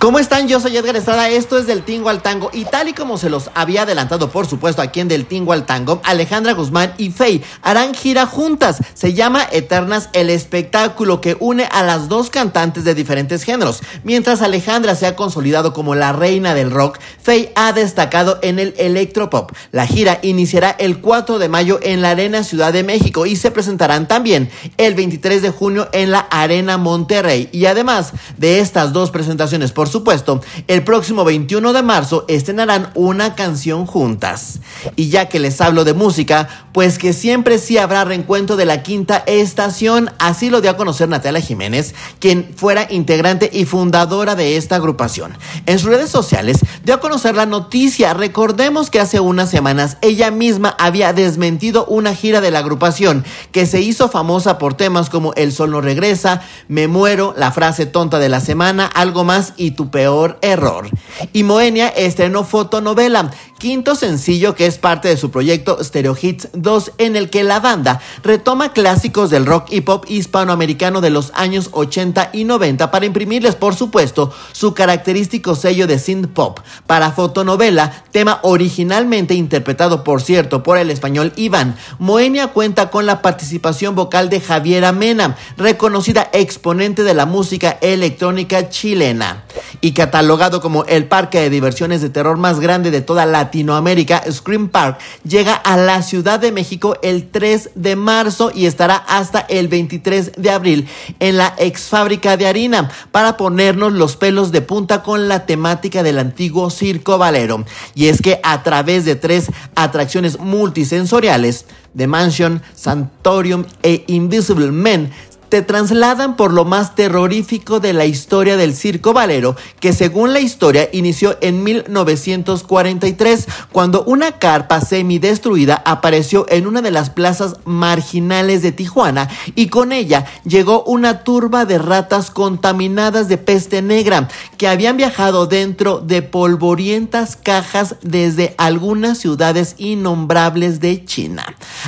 ¿Cómo están? Yo soy Edgar Estrada, esto es Del Tingo al Tango y tal y como se los había adelantado por supuesto aquí en Del Tingo al Tango, Alejandra Guzmán y Faye harán gira juntas. Se llama Eternas el espectáculo que une a las dos cantantes de diferentes géneros. Mientras Alejandra se ha consolidado como la reina del rock, Faye ha destacado en el electropop. La gira iniciará el 4 de mayo en la Arena Ciudad de México y se presentarán también el 23 de junio en la Arena Monterrey. Y además de estas dos presentaciones por supuesto, el próximo 21 de marzo estrenarán una canción juntas. Y ya que les hablo de música, pues que siempre sí habrá reencuentro de la quinta estación, así lo dio a conocer Natalia Jiménez, quien fuera integrante y fundadora de esta agrupación. En sus redes sociales dio a conocer la noticia. Recordemos que hace unas semanas ella misma había desmentido una gira de la agrupación que se hizo famosa por temas como El sol no regresa, Me muero, la frase tonta de la semana, algo más y peor error. Y Moenia estrenó fotonovela, quinto sencillo que es parte de su proyecto Stereo Hits 2, en el que la banda retoma clásicos del rock y pop hispanoamericano de los años 80 y 90 para imprimirles, por supuesto, su característico sello de synth pop. Para fotonovela, tema originalmente interpretado, por cierto, por el español Iván, Moenia cuenta con la participación vocal de Javiera Mena, reconocida exponente de la música electrónica chilena y catalogado como el parque de diversiones de terror más grande de toda Latinoamérica, Scream Park llega a la Ciudad de México el 3 de marzo y estará hasta el 23 de abril en la ex fábrica de harina para ponernos los pelos de punta con la temática del antiguo Circo Valero. Y es que a través de tres atracciones multisensoriales, The Mansion, Santorium e Invisible Men, te trasladan por lo más terrorífico de la historia del circo valero, que según la historia inició en 1943, cuando una carpa semidestruida apareció en una de las plazas marginales de Tijuana y con ella llegó una turba de ratas contaminadas de peste negra que habían viajado dentro de polvorientas cajas desde algunas ciudades innombrables de China.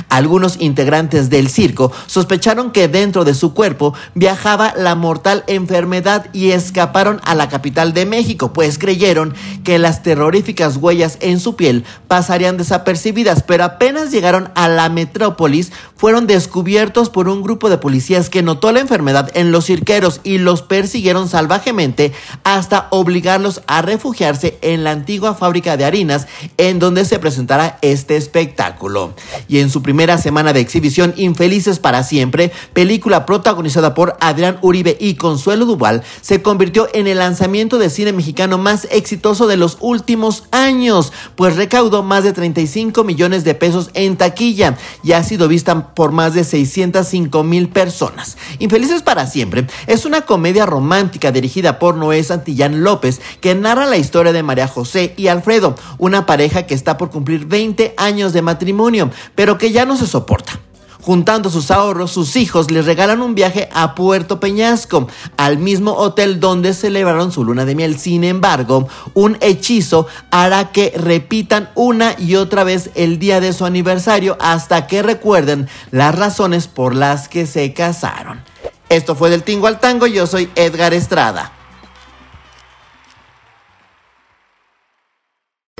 Algunos integrantes del circo sospecharon que dentro de su cuerpo viajaba la mortal enfermedad y escaparon a la capital de México, pues creyeron que las terroríficas huellas en su piel pasarían desapercibidas, pero apenas llegaron a la metrópolis fueron descubiertos por un grupo de policías que notó la enfermedad en los cirqueros y los persiguieron salvajemente hasta obligarlos a refugiarse en la antigua fábrica de harinas en donde se presentará este espectáculo. Y en su primera semana de exhibición, Infelices para siempre, película protagonizada por Adrián Uribe y Consuelo Duval, se convirtió en el lanzamiento de cine mexicano más exitoso de los últimos años, pues recaudó más de 35 millones de pesos en taquilla y ha sido vista por más de 605 mil personas. Infelices para siempre es una comedia romántica dirigida por Noé Santillán López que narra la historia de María José y Alfredo, una pareja que está por cumplir 20 años de matrimonio, pero que ya no se soporta. Juntando sus ahorros, sus hijos les regalan un viaje a Puerto Peñasco, al mismo hotel donde celebraron su luna de miel. Sin embargo, un hechizo hará que repitan una y otra vez el día de su aniversario hasta que recuerden las razones por las que se casaron. Esto fue del Tingo al Tango, yo soy Edgar Estrada.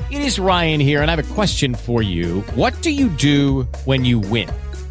It is Ryan here, and I have a question for you. What do you do when you win?